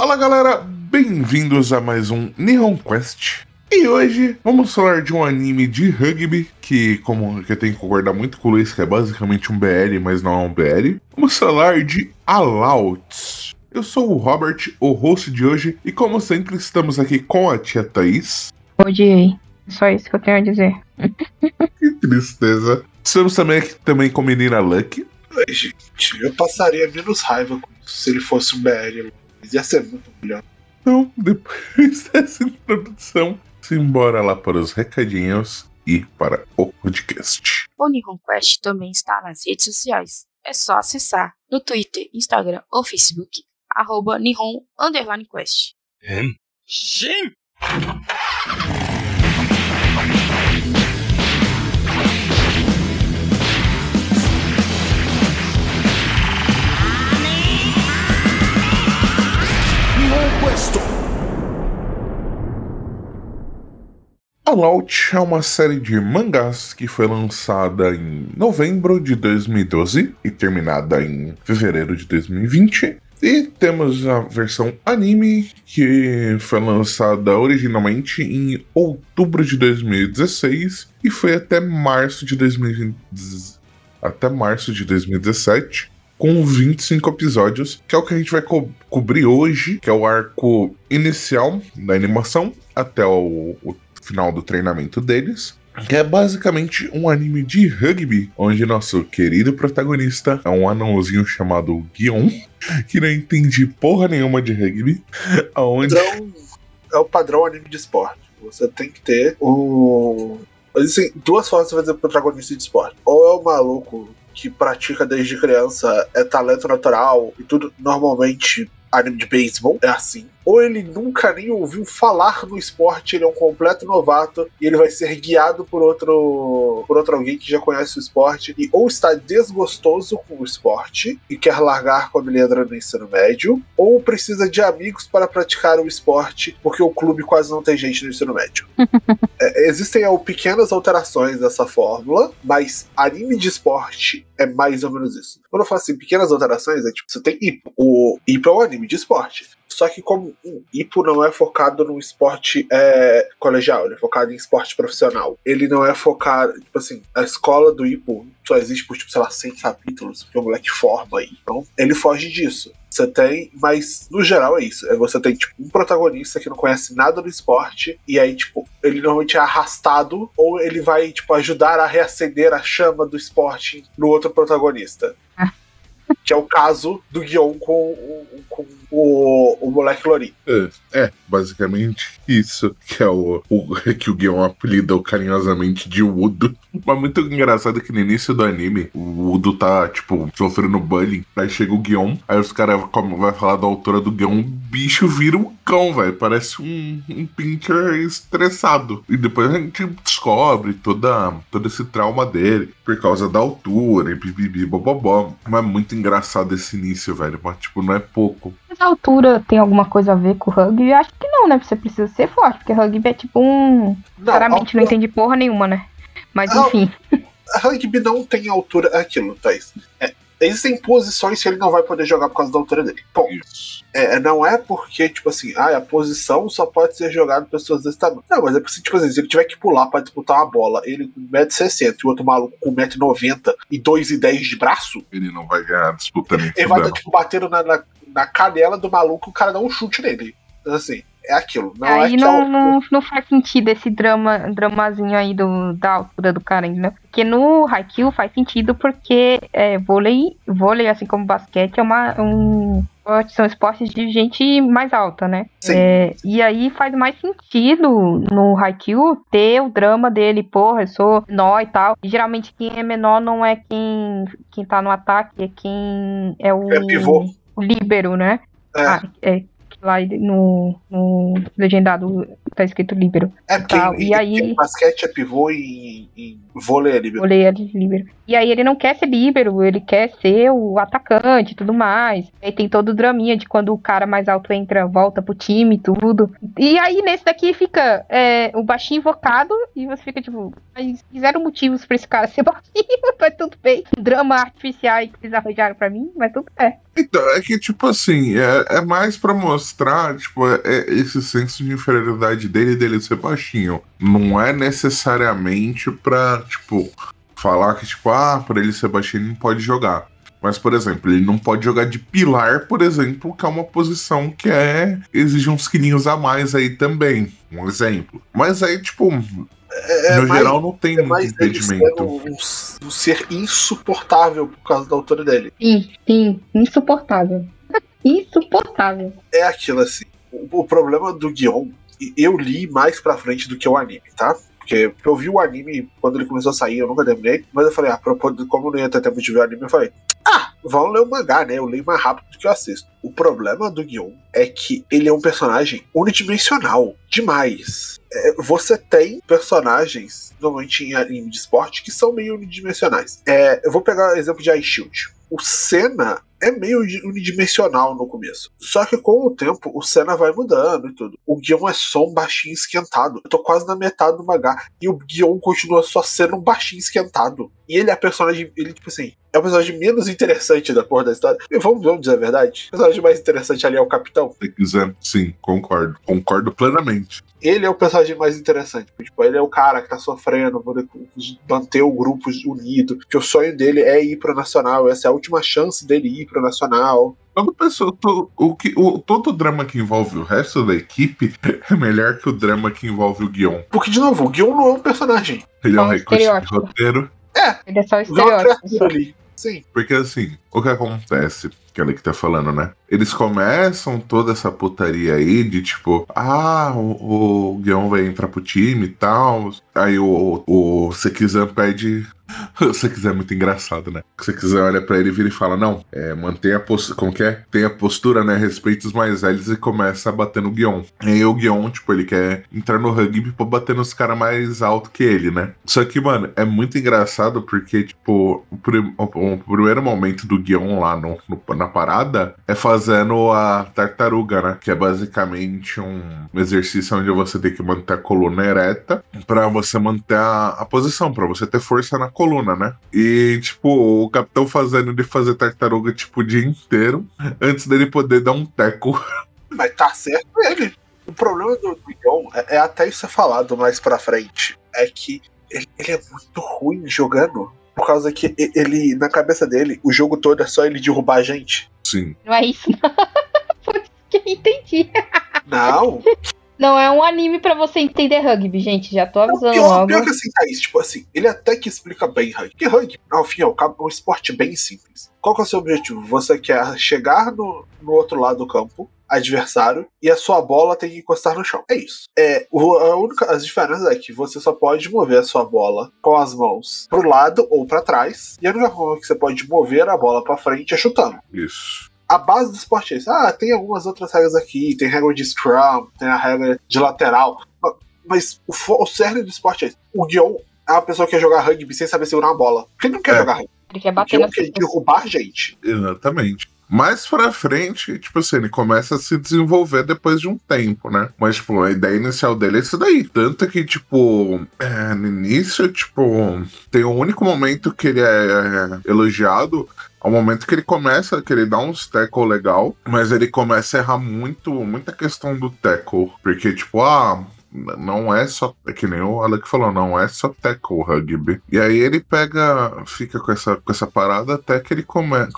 Fala galera, bem-vindos a mais um Nihon Quest. E hoje vamos falar de um anime de rugby que, como que eu tenho que concordar muito com o Luiz, que é basicamente um BL, mas não é um BL. Vamos falar de Alauts. Eu sou o Robert, o host de hoje, e como sempre estamos aqui com a tia Thaís. Odiei. Só isso que eu tenho a dizer. que tristeza. Estamos também aqui também com a menina Lucky. Ai, gente, eu passaria menos raiva se ele fosse um BL. Ia ser muito melhor. Então, depois dessa introdução, simbora lá para os recadinhos e para o podcast. O Nihon Quest também está nas redes sociais. É só acessar no Twitter, Instagram ou Facebook, arroba Nihon Underline Quest. Sim! Fallout é uma série de mangás que foi lançada em novembro de 2012 e terminada em fevereiro de 2020. E temos a versão anime, que foi lançada originalmente em outubro de 2016 e foi até março de 2020, até março de 2017 com 25 episódios, que é o que a gente vai co cobrir hoje, que é o arco inicial da animação até o, o final do treinamento deles. Que é basicamente um anime de rugby, onde nosso querido protagonista é um anãozinho chamado Guion, que não entende porra nenhuma de rugby. Aonde... Padrão, é o padrão anime de esporte. Você tem que ter o. Existem duas formas de fazer protagonista de esporte. Ou é o maluco que pratica desde criança, é talento natural e tudo normalmente anime de beisebol é assim. Ou ele nunca nem ouviu falar no esporte, ele é um completo novato e ele vai ser guiado por outro por outro alguém que já conhece o esporte e ou está desgostoso com o esporte e quer largar quando ele entra no ensino médio, ou precisa de amigos para praticar o esporte porque o clube quase não tem gente no ensino médio. é, existem é, pequenas alterações dessa fórmula, mas anime de esporte é mais ou menos isso. Quando eu falo assim, pequenas alterações, é tipo, você tem Ipo. O Ipo é um anime de esporte. Só que como Ipo não é focado no esporte é, colegial, ele é focado em esporte profissional. Ele não é focado, tipo assim, a escola do Ipo só existe por, tipo, sei lá, 100 capítulos, que o moleque forma aí. Então, ele foge disso. Você tem, mas no geral é isso. É você tem, tipo, um protagonista que não conhece nada do esporte, e aí, tipo, ele normalmente é arrastado, ou ele vai, tipo, ajudar a reacender a chama do esporte no outro protagonista. que é o caso do Guion com, com o, o moleque Lorin. É, é, basicamente isso. Que é o, o que o Guion apelida carinhosamente de Udo. Mas muito engraçado que no início do anime, o Udo tá, tipo, sofrendo bullying. Aí chega o Guion, aí os caras vai falar da altura do Guion, o bicho vira um cão, velho. Parece um, um pincher estressado. E depois a gente descobre toda, todo esse trauma dele por causa da altura, e bibibi, bobobó. Mas é muito engraçado esse início, velho. Mas, tipo, não é pouco. Mas a altura tem alguma coisa a ver com o rugby? Eu acho que não, né? Você precisa ser forte, porque rugby é tipo um. Não, Claramente altura... não entende porra nenhuma, né? Mas enfim. A rugby não tem altura. É aquilo, Thaís. É, existem posições que ele não vai poder jogar por causa da altura dele. Ponto. É, não é porque, tipo assim, ah, a posição só pode ser jogada por pessoas desse tamanho. Não, mas é porque, tipo assim, se ele tiver que pular pra disputar uma bola, ele com 1,60m e o outro maluco com 1,90m e 2,10m de braço. Ele não vai ganhar a disputa nem Ele vai estar, tipo, batendo na, na, na canela do maluco o cara dá um chute nele. Assim, é aquilo. Não aí é não, é não, não, faz sentido esse drama, dramazinho aí do, da altura do cara ainda. Porque no Haikyuu faz sentido porque é, vôlei, vôlei, assim como basquete, é uma, um, são esportes de gente mais alta, né? É, e aí faz mais sentido no Haikyuu ter o drama dele, porra, eu sou menor e tal. E, geralmente quem é menor não é quem, quem tá no ataque, é quem é o, é pivô. O líbero, né? É. Ah, é, lá no, no legendado tá escrito líbero. É, porque tal. Em, e aí, basquete é pivô e, e vôlei é líbero. Vôlei é líbero. E aí ele não quer ser líbero, ele quer ser o atacante e tudo mais. Aí tem todo o draminha de quando o cara mais alto entra, volta pro time e tudo. E aí nesse daqui fica é, o baixinho invocado e você fica tipo, mas fizeram motivos pra esse cara ser baixinho, mas tudo bem. Drama artificial que eles arranjaram pra mim, mas tudo bem. Então, é que tipo assim, é, é mais pra mostrar mostrar, tipo, é- é esse senso de inferioridade dele e dele ser baixinho. Não é necessariamente pra, tipo, falar que, tipo, ah, por ele ser baixinho ele não pode jogar. Mas, por exemplo, ele não pode jogar de pilar, por exemplo, que é uma posição que é exige uns quilinhos a mais aí também. Um exemplo. Mas aí, tipo, É, é no mais, geral não tem é muito sendo impedimento. um, um ser insuportável por causa da altura dele. Sim, sim, insuportável. Insuportável. É aquilo assim. O, o problema do Guion, eu li mais pra frente do que o anime, tá? Porque eu vi o anime quando ele começou a sair, eu nunca terminei. Mas eu falei, ah, como não ia ter tempo de ver o anime, eu falei, ah, vamos ler o mangá, né? Eu leio mais rápido do que eu assisto. O problema do Guion é que ele é um personagem unidimensional demais. É, você tem personagens, normalmente em anime de esporte, que são meio unidimensionais. É, eu vou pegar o exemplo de Ice Shield. O Senna é meio unidimensional no começo. Só que com o tempo, o Senna vai mudando e tudo. O Guion é só um baixinho esquentado. Eu tô quase na metade do mangá. E o Guion continua só sendo um baixinho esquentado. E ele é a personagem. Ele, tipo assim, é o personagem menos interessante da porra da história. E vamos, vamos dizer a verdade. O personagem mais interessante ali é o Capitão. Se quiser, sim, concordo. Concordo plenamente. Ele é o personagem mais interessante. Tipo, ele é o cara que tá sofrendo, manter o grupo unido. Que o sonho dele é ir pro Nacional. Essa é a última chance dele ir pro Nacional. Toda pessoa, to- o que, o, todo drama que envolve o resto da equipe é melhor que o drama que envolve o Guion. Porque, de novo, o Guion não é um personagem. Ele é É um um recurso de roteiro. Ele é só o Vê uma estereótipo. ali. Sim. Porque assim, o que acontece, que ela que tá falando, né? Eles começam toda essa putaria aí de tipo, ah, o, o Guion vai entrar pro time e tal. Aí o, o Sekizan pede. O Sekizan é muito engraçado, né? O Sekizan olha pra ele vira e fala: Não, é, mantenha a postura. Como que é? Tem a postura, né? Respeita os mais velhos e começa a bater no Guion. E aí o Guion, tipo, ele quer entrar no rugby pra bater nos caras mais altos que ele, né? Só que, mano, é muito engraçado porque, tipo, o, prim- o- primeiro momento do Guion lá no, no- na parada é fazendo a tartaruga, né? Que é basicamente um exercício onde você tem que manter a coluna ereta pra você manter a, a posição, pra você ter força na coluna, né? E, tipo, o capitão fazendo ele fazer tartaruga, tipo, o dia inteiro antes dele poder dar um teco. Mas tá certo ele. O problema do Guion é, é até isso é falado mais pra frente. É que ele, ele é muito ruim jogando. Por causa que ele, na cabeça dele, o jogo todo é só ele derrubar a gente. Sim. Não é isso, não. Foi isso que eu entendi. Não. Não é um anime pra você entender rugby, gente. Já tô avisando pior, logo. pior que assim, Thaís, tipo assim, ele até que explica bem rugby. Porque rugby, ao fim e ao cabo, é um esporte bem simples. Qual que é o seu objetivo? Você quer chegar no, no outro lado do campo, adversário, e a sua bola tem que encostar no chão. É isso. É, o- a única, as diferenças é que você só pode mover a sua bola com as mãos pro lado ou pra trás, e a única forma que você pode mover a bola pra frente é chutando Isso. A base do esporte é isso. Ah, tem algumas outras regras aqui, tem regra de scrum, tem a regra de lateral. ma- Mas o, o cerne do esporte é isso. O Guion é uma pessoa que quer jogar rugby sem saber segurar uma bola. Porque ele não quer É. jogar rugby. Ele quer bater Guion quer pessoas. derrubar gente. Exatamente. Mais pra frente, tipo assim, ele começa a se desenvolver depois de um tempo, né? Mas, tipo, a ideia inicial dele é isso daí. Tanto que, tipo, é, no início, tipo, tem um único momento que ele é elogiado. Ao momento que ele começa, que ele dá uns tackle legal, mas ele começa a errar muito, muita questão do tackle. Porque, tipo, ah, não é só. É que nem o Alec falou, não é só tackle rugby. E aí ele pega, fica com essa, com essa parada até que ele começa.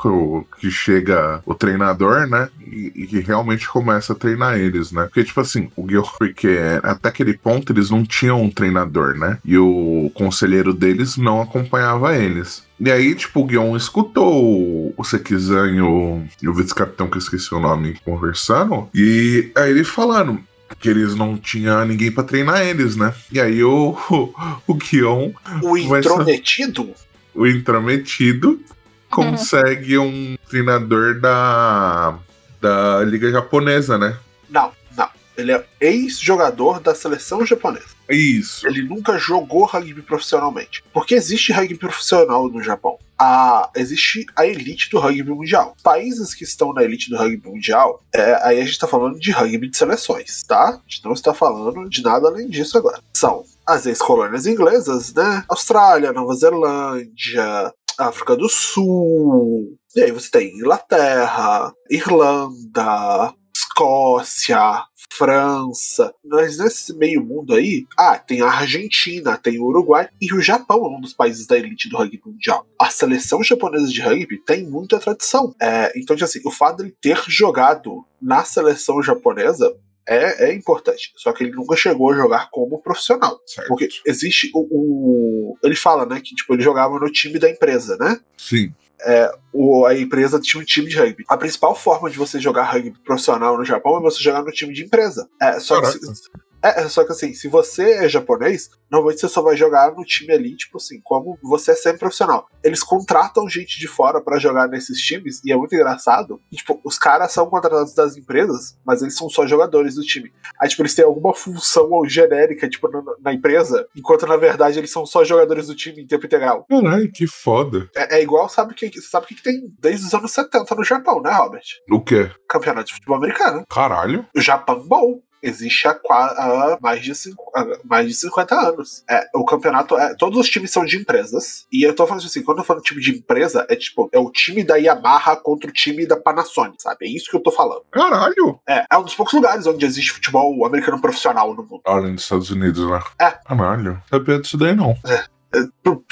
Que chega o treinador, né? E, que realmente começa a treinar eles, né? Porque, tipo assim, o Guild, porque até aquele ponto eles não tinham um treinador, né? E o conselheiro deles não acompanhava eles. E aí, tipo, o Guion escutou o, o Sekizan e o, o vice-capitão, que eu esqueci o nome, conversando. E aí ele falando que eles não tinham ninguém pra treinar eles, né? E aí o, o, o Guion, O intrometido, o intrometido, consegue um treinador da, da Liga Japonesa, né? não, não. Ele é ex-jogador da seleção japonesa. Isso. Ele nunca jogou rugby profissionalmente. Porque existe rugby profissional no Japão. A, existe a elite do rugby mundial. Países que estão na elite do rugby mundial, é, aí a gente está falando de rugby de seleções, tá? A gente não está falando de nada além disso agora. São as ex-colônias inglesas, né? Austrália, Nova Zelândia, África do Sul. E aí você tem Inglaterra, Irlanda, Escócia, França. Mas nesse meio mundo aí, ah, tem a Argentina, tem o Uruguai e o Japão é um dos países da elite do rugby mundial. A seleção japonesa de rugby tem muita tradição. É, então, assim, o fato de ter jogado na seleção japonesa é, é importante. Só que ele nunca chegou a jogar como profissional. Certo. Porque existe o, o- Ele fala, né, que tipo, ele jogava no time da empresa, né? Sim. O, a empresa tinha um time de rugby. A principal forma de você jogar rugby profissional no Japão é você jogar no time de empresa. É, só que, Caraca. É, só que assim, se você é japonês, normalmente você só vai jogar no time ali, tipo assim, como você é sempre profissional. Eles contratam gente de fora pra jogar nesses times, e é muito engraçado. E, tipo, os caras são contratados das empresas, mas eles são só jogadores do time. Aí, tipo, eles têm alguma função genérica, tipo, na, na empresa, enquanto na verdade eles são só jogadores do time em tempo integral. Caralho, que foda. É, é igual, sabe o que, sabe que que tem desde os anos 70 no Japão, né, Robert? O quê? Campeonato de futebol americano. Caralho? O Japan Bowl existe há, há mais, de cinco- há mais de 50 anos. É, o campeonato é. Todos os times são de empresas. E eu tô falando assim, quando eu falo time de empresa, é tipo, é o time da Yamaha contra o time da Panasonic, sabe? É isso que eu tô falando. Caralho! É, é um dos poucos lugares onde existe futebol americano profissional no mundo. Além dos Estados Unidos, né? É. Caralho. Sabia disso daí não. Pro-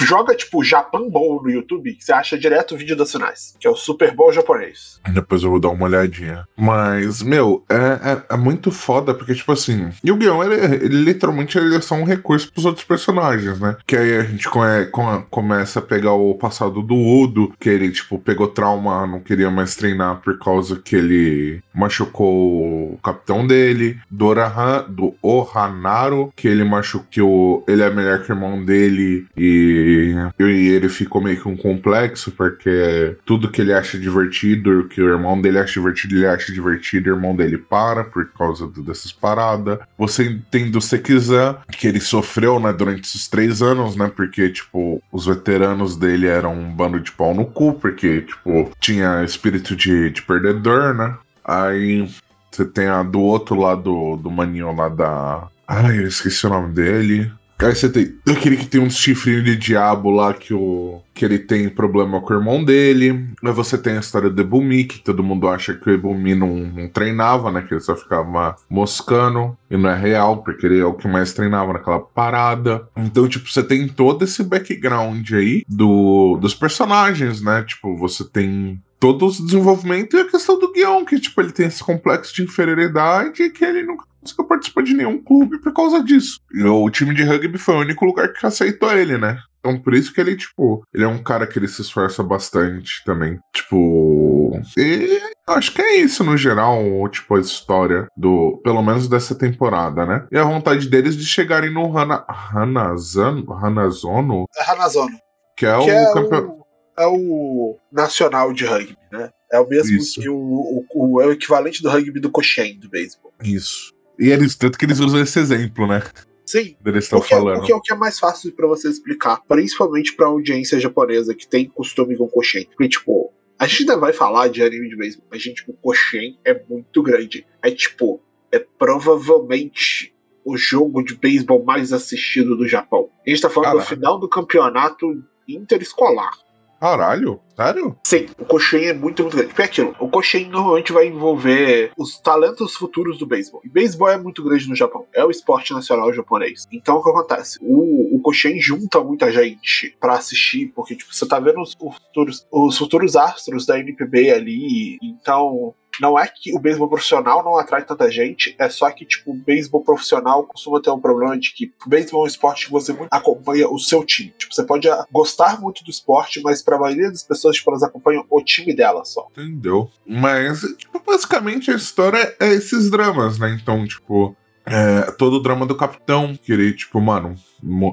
Joga, tipo, Japan Bowl no YouTube, que você acha direto o vídeo das finais, que é o Super Bowl japonês. Depois eu vou dar uma olhadinha. Mas, meu, é, é, é muito foda, porque, tipo assim, Yu-Gi-Oh! Ele, ele literalmente ele é só um recurso pros outros personagens, né? Que aí a gente come- come- começa a pegar o passado do Udo, que ele, tipo, pegou trauma, não queria mais treinar por causa que ele machucou o capitão dele. Do, Orahan, do Ohanaru, que ele machucou. Ele é melhor que o irmão dele e, e ele ficou meio que um complexo, porque tudo que ele acha divertido, o que o irmão dele acha divertido, ele acha divertido, o irmão dele para por causa dessas paradas. Você tem do Sekizan, que ele sofreu, né, durante esses três anos, né, porque, tipo, os veteranos dele eram um bando de pau no cu, porque, tipo, tinha espírito de, de perdedor, né. Aí você tem a do outro lado do maninho lá da. Ai, eu esqueci o nome dele. Aí você tem aquele que tem uns chifrinhos de diabo lá que, o, que ele tem problema com o irmão dele. Aí você tem a história do Ebumi, que todo mundo acha que o Ebumi não, não treinava, né? Que ele só ficava moscando. E não é real, porque ele é o que mais treinava naquela parada. Então, tipo, você tem todo esse background aí do, dos personagens, né? Tipo, você tem todo o desenvolvimento e a questão do guião, que, tipo, ele tem esse complexo de inferioridade que ele nunca conseguiu participar de nenhum clube por causa disso. E o time de rugby foi o único lugar que aceitou ele, né? Então por isso que ele, tipo, ele é um cara que ele se esforça bastante também. Tipo. E acho que é isso no geral, tipo, a história do. Pelo menos dessa temporada, né? E a vontade deles de chegarem no Hana, Hanazano, Hanazono, É Hanazono. que é que o é campeão. o, é o nacional de rugby, né? É o mesmo Isso. que o, o, o- é o equivalente do rugby do Koshien, do beisebol. Isso. E eles, tanto que eles usam esse exemplo, né? Sim, Eles estão porque, falando. porque é o que é mais fácil pra você explicar, principalmente pra audiência japonesa que tem costume com Koshien. Porque, tipo, a gente ainda vai falar de anime de beisebol, mas, gente, o Koshien é muito grande. É, tipo, é provavelmente o jogo de beisebol mais assistido do Japão. A gente tá falando do final do campeonato interescolar. Caralho? Sério? Sim, o Koshien é muito, muito grande. Porque é aquilo, o Koshien normalmente vai envolver os talentos futuros do beisebol. E beisebol é muito grande no Japão. É o esporte nacional japonês. Então o que acontece? O, o Koshien junta muita gente pra assistir, porque tipo, você tá vendo os, os futuros, os futuros astros da NPB ali. Então. Não é que o beisebol profissional não atrai tanta gente, é só que, tipo, o beisebol profissional costuma ter um problema de que o beisebol é um esporte que você acompanha o seu time. Tipo, você pode ah, gostar muito do esporte, mas pra maioria das pessoas, tipo, elas acompanham o time dela só. Entendeu? Mas, tipo, basicamente a história é esses dramas, né? Então, tipo, é, todo o drama do capitão, que ele, tipo, mano,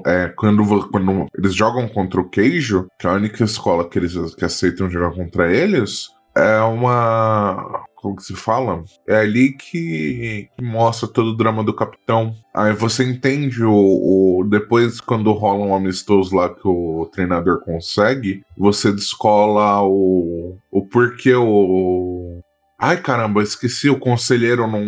é, quando, quando eles jogam contra o Queijo, que é a única escola que eles que aceitam jogar contra eles, é uma. Como que se fala? É ali que, que mostra todo o drama do capitão. Aí você entende o, o- Depois, quando rola um amistoso lá que o treinador consegue, você descola o, o porquê o. Ai caramba, esqueci, o conselheiro não,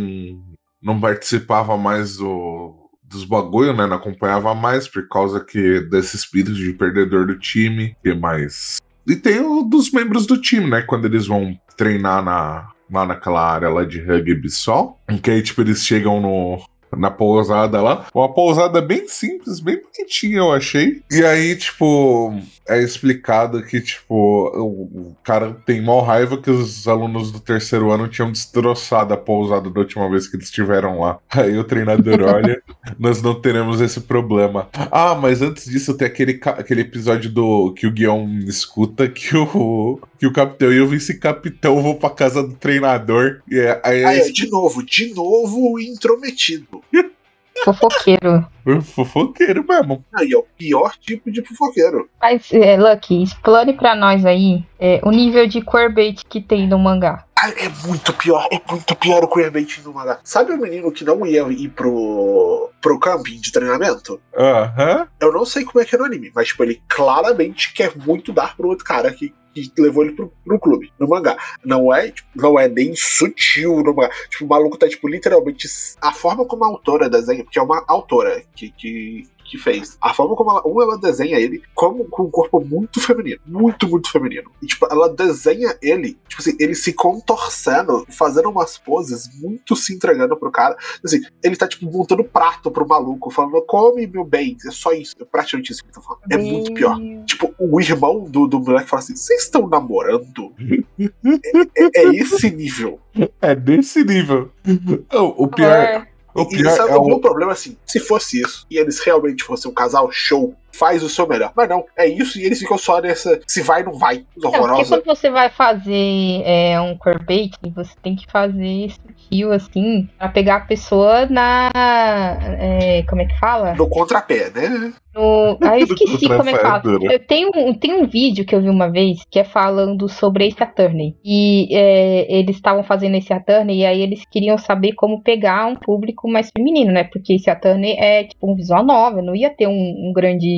não participava mais do, dos bagulho, né? Não acompanhava mais por causa que desse espírito de perdedor do time. que mais? E tem o dos membros do time, né? Quando eles vão treinar na, lá naquela área lá de rugby só. Em que aí, tipo, eles chegam no, na pousada lá. Uma pousada bem simples, bem bonitinha, eu achei. E aí, tipo, é explicado que, tipo, o, cara tem mal raiva que os alunos do terceiro ano tinham destroçado a pousada da última vez que eles estiveram lá. Aí o treinador olha, nós não teremos esse problema. Ah, mas antes disso tem aquele, aquele episódio do que o Guion escuta que o, que o capitão e o vice-capitão vão pra casa do treinador. E é, aí Ah, é de novo, de novo o intrometido. Fofoqueiro. fofoqueiro mesmo. Aí é o pior tipo de fofoqueiro. Mas, é, Lucky, explane pra nós aí é, o nível de queerbait que tem no mangá. Ah, é muito pior, é muito pior o queerbait no mangá. Sabe o menino que não ia ir pro, pro camping de treinamento? Aham. Eu não sei como é que é no anime, mas tipo, ele claramente quer muito dar pro outro cara que, que levou ele pro, pro clube, no mangá. Não é, tipo, não é nem sutil no mangá. Tipo, o maluco tá, tipo, literalmente. A forma como a autora desenha, porque é uma autora que, que, que fez. A forma como ela, uma, ela desenha ele como com um corpo muito feminino. Muito, muito feminino. E, tipo, ela desenha ele, tipo assim, ele se contorcendo, fazendo umas poses, muito se entregando pro cara. Assim, ele tá, tipo, montando prato pro maluco, falando, come, meu bem. É só isso. É praticamente isso que ele tá falando. É muito pior. Tipo, o irmão do, do moleque fala assim: vocês estão namorando? é, é- é esse nível. É desse nível. O, o pior, É, o E pior sabe é o o. problema assim? Se fosse isso, e eles realmente fossem um casal show, faz o seu melhor. Mas não, é isso e eles ficam só nessa se vai não vai, Não, porque horrorosa. quando você vai fazer é, um queerbait, você tem que fazer sutil, assim, pra pegar a pessoa na. é, como é que fala? No contrapé, né? No... Ah, eu esqueci como é que fala. fedora. Eu tenho, tem um vídeo que eu vi uma vez que é falando sobre Ace Attorney. E é, eles estavam fazendo Ace Attorney e aí eles queriam saber como pegar um público mais feminino, né? Porque Ace Attorney é tipo um visual novel, não ia ter um, um grande,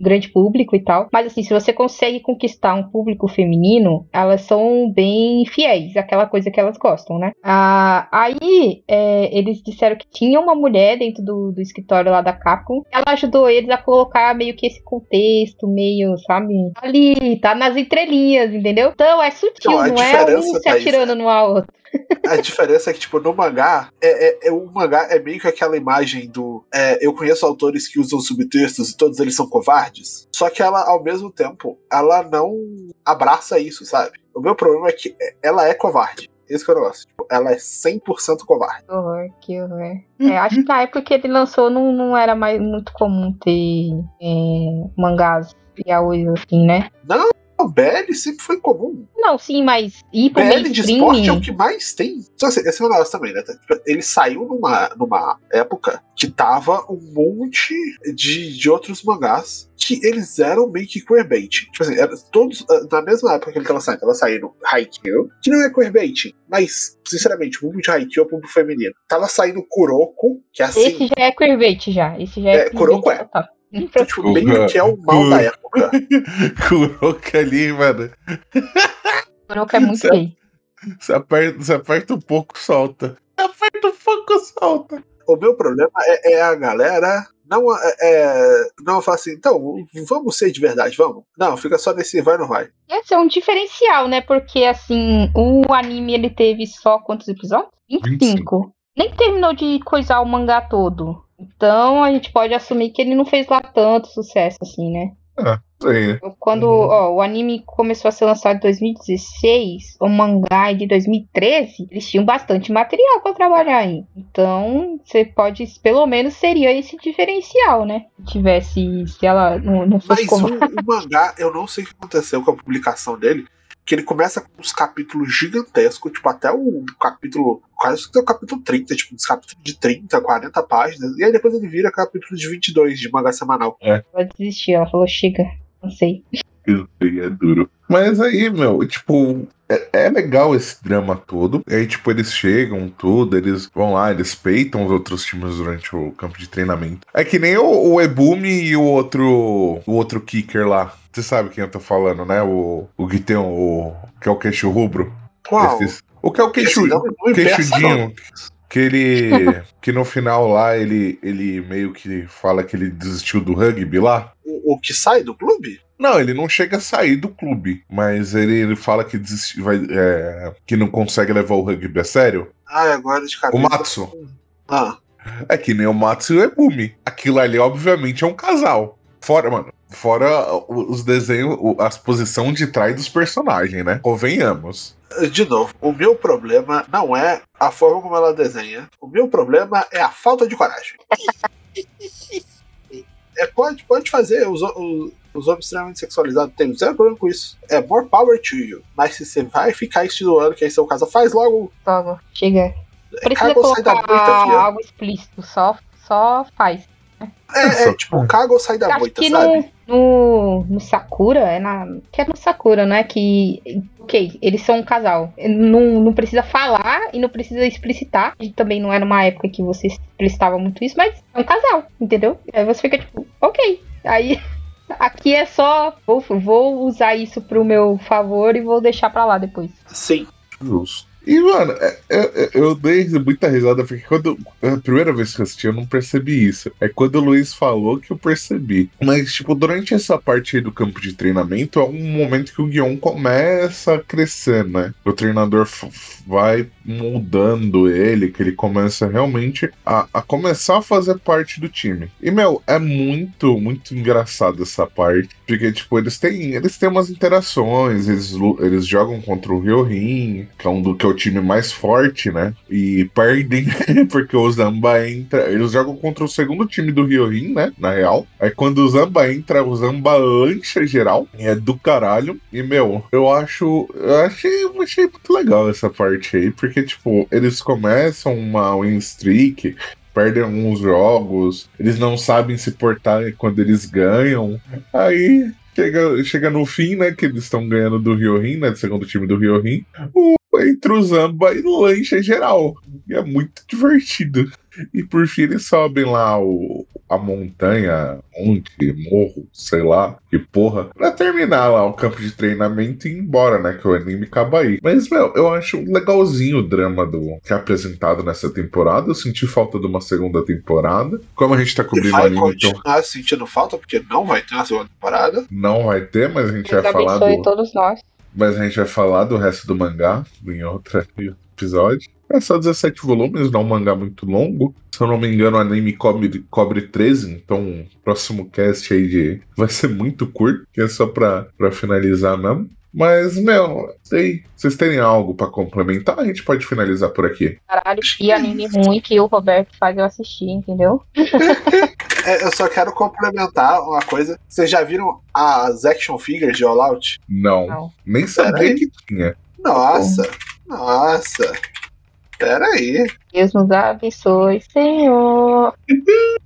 grande público e tal. Mas assim, se você consegue conquistar um público feminino, elas são bem fiéis àquela coisa que elas gostam, né? Ah, aí é, eles disseram que tinha uma mulher dentro do, do escritório lá da Capcom. Ela ajudou eles a colocar meio que esse contexto, meio, sabe? Ali, tá nas entrelinhas, entendeu? Então é sutil, Não, não é um se Thaís, atirando no outro. A diferença é que, tipo, no mangá, é, é, é- o mangá é meio que aquela imagem do. é, eu conheço autores que usam subtextos e todos eles são covardes. Só que ela, ao mesmo tempo, ela não abraça isso, sabe? O meu problema é que ela é covarde. Esse que é o negócio. Tipo, ela é 100% covarde. Que horror, que horror. É, acho que na época que ele lançou não, não era mais muito comum ter é, mangás e yaoi assim, né? BL sempre foi comum. Não, sim, mas ir pro BL de esporte é o que mais tem. Só assim, esse é o também, né? Tipo, Ele saiu numa, numa época que tava um monte de, de outros mangás que eles eram meio que queerbait. Tipo assim, era todos ah, na mesma época que ele tava saindo. Tava saindo Haikyuu, que não é queerbait, mas, sinceramente, o público de Haikyuu é o público feminino. Tava saindo Kuroko, que é assim, Esse já é queerbait já. Esse já é, É, Kuroko é. total. Então, tipo, meio que é o mal da época. Kuroka ali, mano. Kuroko é muito Certo. gay. Você aperta, você aperta um pouco, solta. Aperta um pouco, solta. O meu problema é, é a galera não é, é, não fala assim, então, vamos ser de verdade, vamos. Não, fica só nesse vai ou não vai. Esse é um diferencial, né? Porque, assim, o anime ele teve só quantos episódios? 25. Nem terminou de coisar o mangá todo. Então a gente pode assumir que ele não fez lá tanto sucesso assim, né? Sim. Quando Uhum. ó, o anime começou a ser lançado em 2016, o mangá é de 2013, eles tinham bastante material para trabalhar aí. Então, você pode, pelo menos seria esse diferencial, né? Se tivesse, se ela não, não fosse Mas como. o, o mangá, eu não sei o que aconteceu com a publicação dele, que ele começa com uns capítulos gigantescos, tipo, até o capítulo, quase que tem o capítulo 30, tipo, uns capítulos de 30, 40 páginas, e aí depois ele vira capítulo de 22 de mangá semanal. Ela desistiu, ela falou, chega, não sei. É duro. Mas aí, meu, tipo, é, é legal esse drama todo. E aí, tipo, eles chegam, tudo, eles vão lá, eles peitam os outros times durante o campo de treinamento. É que nem o, o Ebumi e o outro. O outro kicker lá. Você sabe quem eu tô falando, né? O, o que tem o. que é o queixo rubro. Qual? Esses- o que é o queixo, queixudinho. Que ele. que no final lá ele, ele meio que fala que ele desistiu do rugby lá. O, o que sai do clube? Não, ele não chega a sair do clube, mas ele, ele fala que desiste, vai, é, que não consegue levar o rugby a sério. Ah, agora de cabeça. O Matsu. Ah, É que nem o Matsu e o Ebumi. Aquilo ali, obviamente, é um casal. Fora, mano, fora os desenhos, as posições de trás dos personagens, né? Convenhamos. de novo, o meu problema não é a forma como ela desenha. O meu problema é a falta de coragem. É, pode, pode fazer os, os, os homens extremamente sexualizados, tem zero problema com isso. É more power to you. Mas se você vai ficar insinuando que é o caso, faz logo. Logo, chega. Precisa ou sai da colocar filha. algo explícito, só, só faz. É, é tipo, caga ou sai da Acho moita, que sabe? no, no, no Sakura, é na. Que é no Sakura, né? Que. Ok, eles são um casal. Não, não precisa falar e não precisa explicitar. E também não é numa época que você explicitava muito isso, mas é um casal, entendeu? Aí você fica tipo, ok. Aí. Aqui é só. Vou, vou usar isso pro meu favor e vou deixar pra lá depois. Sim. Justo. E, mano, é- é- é- eu dei muita risada, porque quando. A primeira vez que eu assisti, eu não percebi isso. É quando o Luiz falou que eu percebi. Mas, tipo, durante essa parte aí do campo de treinamento, é um momento que o Guion começa a crescer, né? O treinador vai moldando ele, que ele começa realmente a, a começar a fazer parte do time. E, meu, é muito, muito engraçado essa parte. Porque, tipo, eles têm, eles têm umas interações, eles, eles jogam contra o Ryorin, que é um do que é o time mais forte, né? E perdem, porque o Zamba entra. Eles jogam contra o segundo time do Ryorin, né? Na real. Aí quando o Zamba entra, o Zamba lancha geral. E é do caralho. E, meu, eu acho. Eu achei, achei muito legal essa parte aí, porque, tipo, eles começam uma win streak perdem alguns jogos, eles não sabem se portar quando eles ganham. Aí chega, chega no fim, né? Que eles estão ganhando do Ryorin, né? Do segundo time do Ryorin. O, entra o Zamba e lancha geral. E é muito divertido. E por fim eles sobem lá o, a montanha, monte, morro, sei lá, que porra, pra terminar lá o campo de treinamento e ir embora, né? Que o anime acaba aí. Mas, meu, eu acho legalzinho o drama do que é apresentado nessa temporada. Eu senti falta de uma segunda temporada. Como a gente tá cobrindo o vai anime, então continuar sentindo falta, porque não vai ter uma segunda temporada. não vai ter, mas a gente Deus vai falar do. todos nós. Mas a gente vai falar do resto do mangá em outro episódio. É só 17 volumes, não é um mangá muito longo. Se eu não me engano, o anime cobre, cobre 13, então o próximo cast aí de... vai ser muito curto, que é só pra, pra finalizar mesmo. Mas, meu, sei, vocês terem algo pra complementar, a gente pode finalizar por aqui. Caralho, que anime ruim que o Roberto faz eu assistir, entendeu? É, eu só quero complementar uma coisa. Vocês já viram as action figures de All Out? Não, Não. nem sabia que tinha. Nossa, nossa. Pera aí. Deus nos abençoe, Senhor.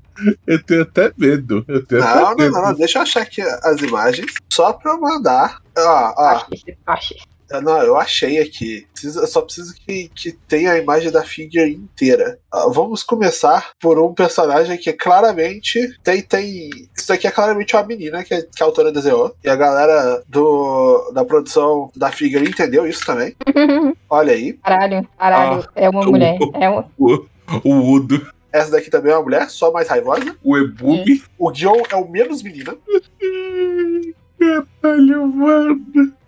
Eu tenho até medo. Eu tenho Não, até não, medo. não, não. Deixa eu achar aqui as imagens. Só pra eu mandar. Ó, ó. Achei, achei. Não, eu achei aqui. Eu só preciso que, que tenha a imagem da figure inteira. Ah, vamos começar por um personagem que claramente tem. tem isso daqui é claramente uma menina que, que a autora desenhou. E a galera do, da produção da figure entendeu isso também. Olha aí. Caralho, caralho, é uma o- mulher. É uma... O, o Udo, Essa daqui também é uma mulher, só mais raivosa. o Ebumi. O Guion é o menos menina. Caralho, mano.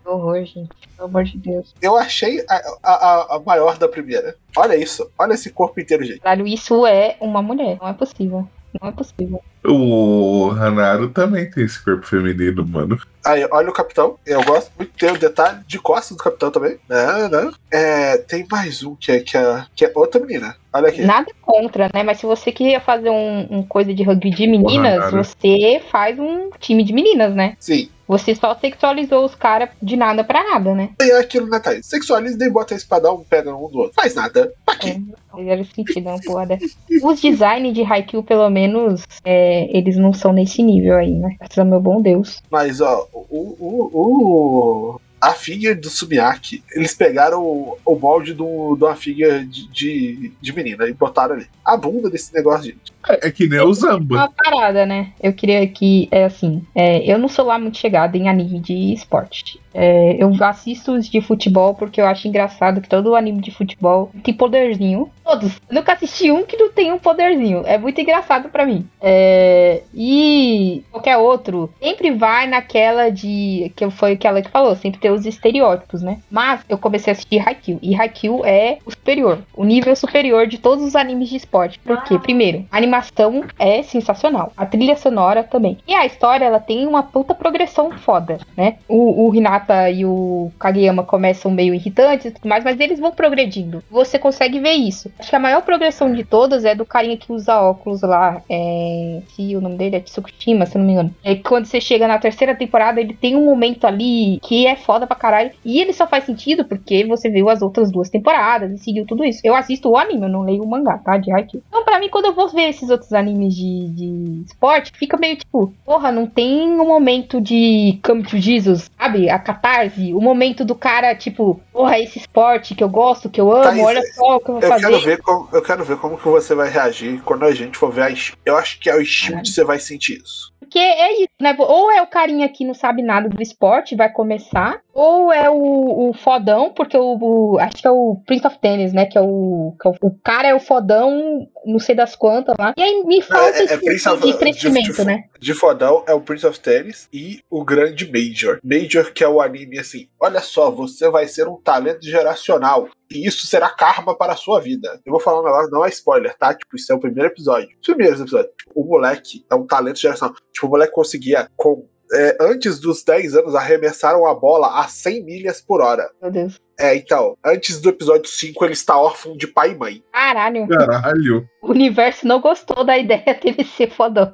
Que horror, gente. Pelo amor de Deus. Eu achei a, a, a- maior da primeira. Olha isso. Olha esse corpo inteiro, gente. Caralho, isso é uma mulher. Não é possível. Não é possível. O Hanaru também tem esse corpo feminino, mano. Aí, olha o capitão. Eu gosto muito de ter o detalhe de costas do capitão também. Né, né? É, tem mais um que é, que, é, que é outra menina. Olha aqui. Nada contra, né? Mas se você queria fazer um, um coisa de rugby de meninas, você faz um time de meninas, né? Sim. Você só sexualizou os caras de nada pra nada, né? E é aquilo, né, Thaís? Sexualiza e bota espadão, pega um do outro. Faz nada. Pra quê? Fizeram sentido, uma porra dessa. Os designs de Haikyuu, pelo menos, é, eles não são nesse nível aí, né? Graças ao meu bom Deus. Mas, ó, o. o, o a figure do Sumiaki, eles pegaram o, o molde de uma figure de, de, de menina e botaram ali. A bunda desse negócio, gente. É, é que nem o Zamba. Uma parada, né? Eu queria que, é assim, é, eu não sou lá muito chegada em anime de esporte. É, eu assisto os de futebol porque eu acho engraçado que todo anime de futebol tem poderzinho. Todos. Eu nunca assisti um que não tem um poderzinho. É muito engraçado pra mim. É, e qualquer outro sempre vai naquela de. que foi aquela que falou, sempre tem os estereótipos, né? Mas eu comecei a assistir Haikyuu. E Haikyuu é o superior. O nível superior de todos os animes de esporte. Por quê? Primeiro, a animação é sensacional. A trilha sonora também. E a história, ela tem uma puta progressão foda, né? O, o Hinata e o Kageyama começam meio irritantes e tudo mais, mas eles vão progredindo. Você consegue ver isso. Acho que a maior progressão de todas é do carinha que usa óculos lá. É... Se o nome dele é Tsukushima, se eu não me engano. É quando você chega na terceira temporada, ele tem um momento ali que é foda pra caralho. E ele só faz sentido porque você viu as outras duas temporadas e seguiu tudo isso. Eu assisto o anime, eu não leio o mangá, tá? De Haikyuu. Então, pra mim, quando eu vou ver esses outros animes de, de esporte, fica meio tipo, porra, não tem um momento de Come to Jesus, sabe? A catarse, o momento do cara, tipo, porra, esse esporte que eu gosto, que eu amo, Thaís, olha só o que eu vou Eu fazer. quero, ver como, eu quero ver como que você vai reagir quando a gente for ver a. Eu acho que é o Steam que você vai sentir isso. Porque é isso, né? Ou é o carinha que não sabe nada do esporte, vai começar, ou é o, o fodão, porque o, o- Acho que é o Prince of Tennis, né? Que é o. Que é o, o cara é o fodão, não sei das quantas lá. E aí me falta é- é esse Prince tipo of- de de- crescimento, de- né? De fodão é o Prince of Tennis e o grande Major. Major que é o anime assim, olha só, você vai ser um talento geracional. E isso será karma para a sua vida. Eu vou falar um negócio, não é spoiler, tá? Tipo, isso é o primeiro episódio. Os primeiros episódios. Tipo, o moleque é um talento geracional. Tipo, o moleque conseguia, com, é, antes dos 10 anos, arremessar uma bola a 100 milhas por hora. Meu Deus. É, então, antes do episódio 5, ele está órfão de pai e mãe. Caralho. Caralho. O universo não gostou da ideia dele ser fodão.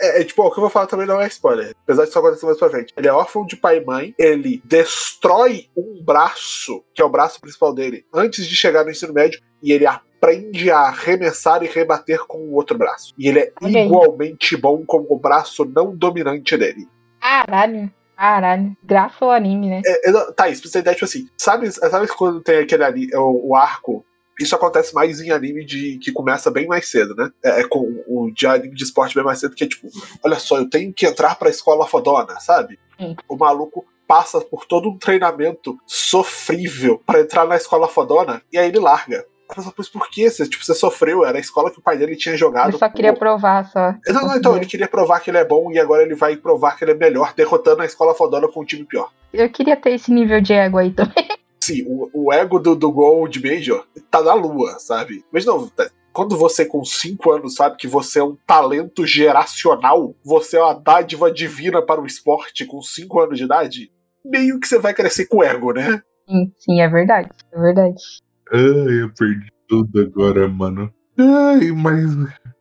É, é, tipo, o que eu vou falar também não é spoiler. Apesar de isso acontecer mais pra frente. Ele é órfão de pai e mãe. Ele destrói um braço, que é o braço principal dele, antes de chegar no ensino médio. E ele aprende a arremessar e rebater com o outro braço. E ele é Olha aí. igualmente bom como o braço não dominante dele. Caralho. Caralho. Graças ao anime, né? É, é, não, Thaís, pra você ter ideia, tipo assim, sabe, sabe quando tem aquele ali, o, o arco? Isso acontece mais em anime de que começa bem mais cedo, né? É, é com o de anime de esporte bem mais cedo, que é tipo, olha só, eu tenho que entrar pra escola fodona, sabe? Sim. O maluco passa por todo um treinamento sofrível pra entrar na escola fodona e aí ele larga. Mas pois por que? Você, tipo, você sofreu, era a escola que o pai dele tinha jogado. Ele só queria pô. provar, só. Não, não, então, ele queria provar que ele é bom e agora ele vai provar que ele é melhor, derrotando a escola fodona com um time pior. Eu queria ter esse nível de ego aí também. Sim, o, o ego do, do Gold Major tá na lua, sabe? Mas não, tá- quando você com 5 anos sabe que você é um talento geracional, você é uma dádiva divina para o esporte com 5 anos de idade, meio que você vai crescer com ego, né? Sim, sim, é verdade. É verdade. Ai, eu perdi tudo agora, mano. Ai, mas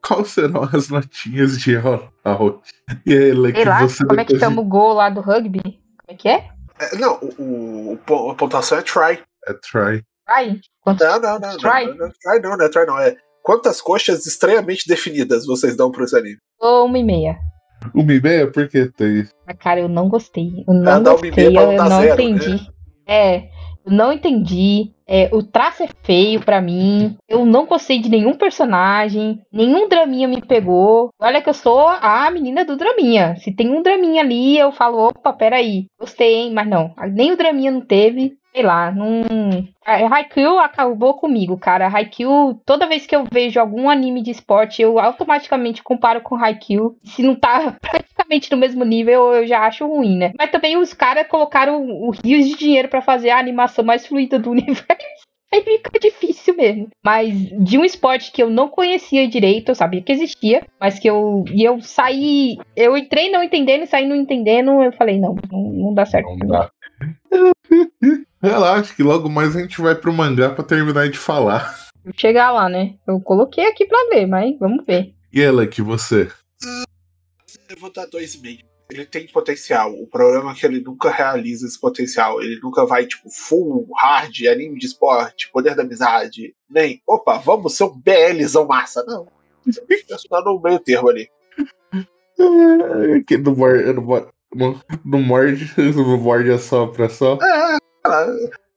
quais serão as notinhas de all-out? E aí, Leque, Sei lá, você como é que chama o gol lá do rugby? Como é que é? É, não, o, o- a pontuação é try. É try. Vai. Quantos Não, não, não. Try? Não, não, não, try não, não é try não. É quantas coxas estranhamente definidas vocês dão pro esse anime? Ou uma e meia. Uma e meia? Por que, Thaís? Mas, cara, eu não gostei. Eu não Ah, dá uma e gostei, meia pra eu, não dar não zero, entendi. né? É, eu não entendi. É, o traço é feio pra mim. Eu não gostei de nenhum personagem. Nenhum draminha me pegou. Olha que eu sou a menina do draminha. Se tem um draminha ali, eu falo, opa, peraí. Gostei, hein? Mas não. Nem o draminha não teve. Sei lá, não. Haikyuu acabou comigo, cara. Haikyuu, toda vez que eu vejo algum anime de esporte, eu automaticamente comparo com Haikyuu. Se não tá praticamente no mesmo nível, eu já acho ruim, né? Mas também os caras colocaram o rios de dinheiro pra fazer a animação mais fluida do universo. Aí fica difícil mesmo. Mas de um esporte que eu não conhecia direito, eu sabia que existia, mas que eu. E eu saí. Eu entrei não entendendo e saí não entendendo. Eu falei, não, não, não dá certo. Não dá. Relaxa, que logo mais a gente vai pro mangá pra terminar de falar. Vou chegar lá, né? Eu coloquei aqui pra ler, mas vamos ver. E ela, que você? Eu vou dar dois e meio. Ele tem potencial. O problema é que ele nunca realiza esse potencial. Ele nunca vai, tipo, full, hard, anime de esporte, poder da amizade. Nem, opa, vamos ser um BLzão massa. Não. Isso tá no meio termo ali. Ah, Que não morde, não, morde, não morde a só pra só. É, cara,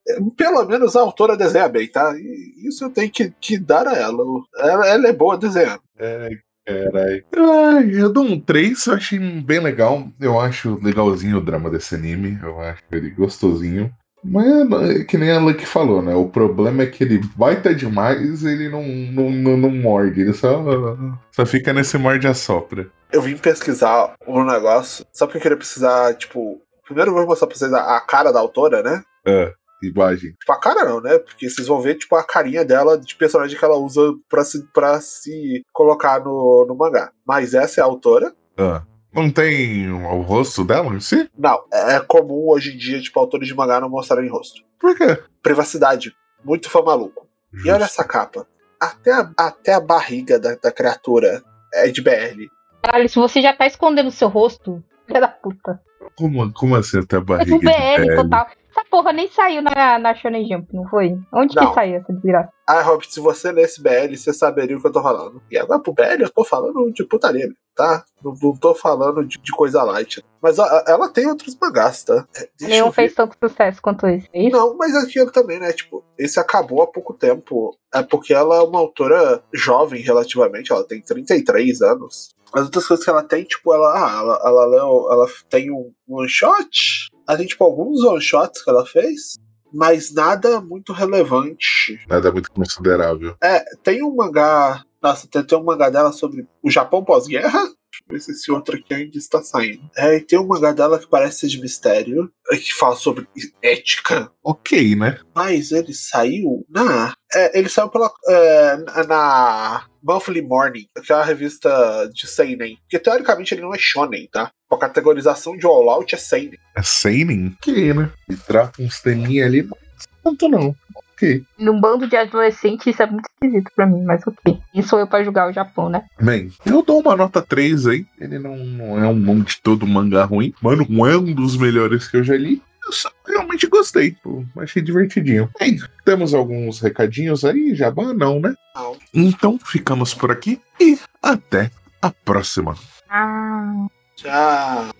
é, pelo menos a autora desenha bem, tá? E isso eu tenho que, que dar a ela. Ela, ela é boa desenhando. É, Caralho. Ai, eu dou um 3, eu achei bem legal. Eu acho legalzinho o drama desse anime. Eu acho ele gostosinho. Mas é que nem a Lucky falou, né? O problema é que ele baita demais ele não, não, não, não morde. Ele só, só fica nesse morde a sopra. Eu vim pesquisar um negócio, só porque eu queria precisar, tipo. Primeiro eu vou mostrar pra vocês a, a cara da autora, né? É, imagem. Tipo, a cara não, né? Porque vocês vão ver, tipo, a carinha dela de personagem que ela usa pra se, pra se colocar no, no mangá. Mas essa é a autora. Ah. Não tem o rosto dela em si? Não, é comum hoje em dia, tipo, autores de mangá não mostrarem rosto. Por quê? Privacidade. Muito fã maluco. E olha essa capa. Até a, até a barriga da, da criatura é de BL. Caralho, se você já tá escondendo o seu rosto, filha da puta. Como, como assim até a É barriga do BL de pele? total. Essa porra nem saiu na, na Shonen Jump, não foi? Onde Não. que saiu essa desgraça? Ah, Robert, se você lesse BL, você saberia o que eu tô falando. E agora pro BL, eu tô falando de putaria, tá? Não, não tô falando de, de coisa light. Mas ó, ela tem outros mangás, tá? É, Deixa Nenhum fez tanto sucesso quanto esse, é isso? Não, mas aquilo também, né? Tipo, esse acabou há pouco tempo. É porque ela é uma autora jovem relativamente, ela tem 33 anos. As outras coisas que ela tem, tipo, ela, ah, ela, ela, ela tem um one shot. Ela tem, tipo, alguns one shots que ela fez. Mas nada muito relevante. Nada muito considerável. É, tem um mangá. Nossa, tem, tem um mangá dela sobre o Japão pós-guerra. Se esse outro aqui ainda está saindo. É, e tem um mangá dela que parece ser de mistério. é, Que fala sobre ética. Ok, né? Mas ele saiu na. É, ele saiu pela. é, na Monthly Morning, que é uma revista de Seinen. Porque teoricamente ele não é Shonen, tá? A categorização de All Out é Seinen. É Seinen? Ok, né? E trata uns teminha ali, mas tanto não. Ok. Num bando de adolescentes, isso é muito esquisito pra mim, mas ok. Quem sou eu pra julgar o Japão, né? Bem, eu dou uma nota 3 aí. Ele não, não é um de todo mangá ruim. Mano, não é um dos melhores que eu já li. Eu só realmente gostei. Pô, achei divertidinho. Bem, temos alguns recadinhos aí, Jabá? Não, né? Não. Então ficamos por aqui e até a próxima. Ah. Já.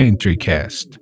EntriCast.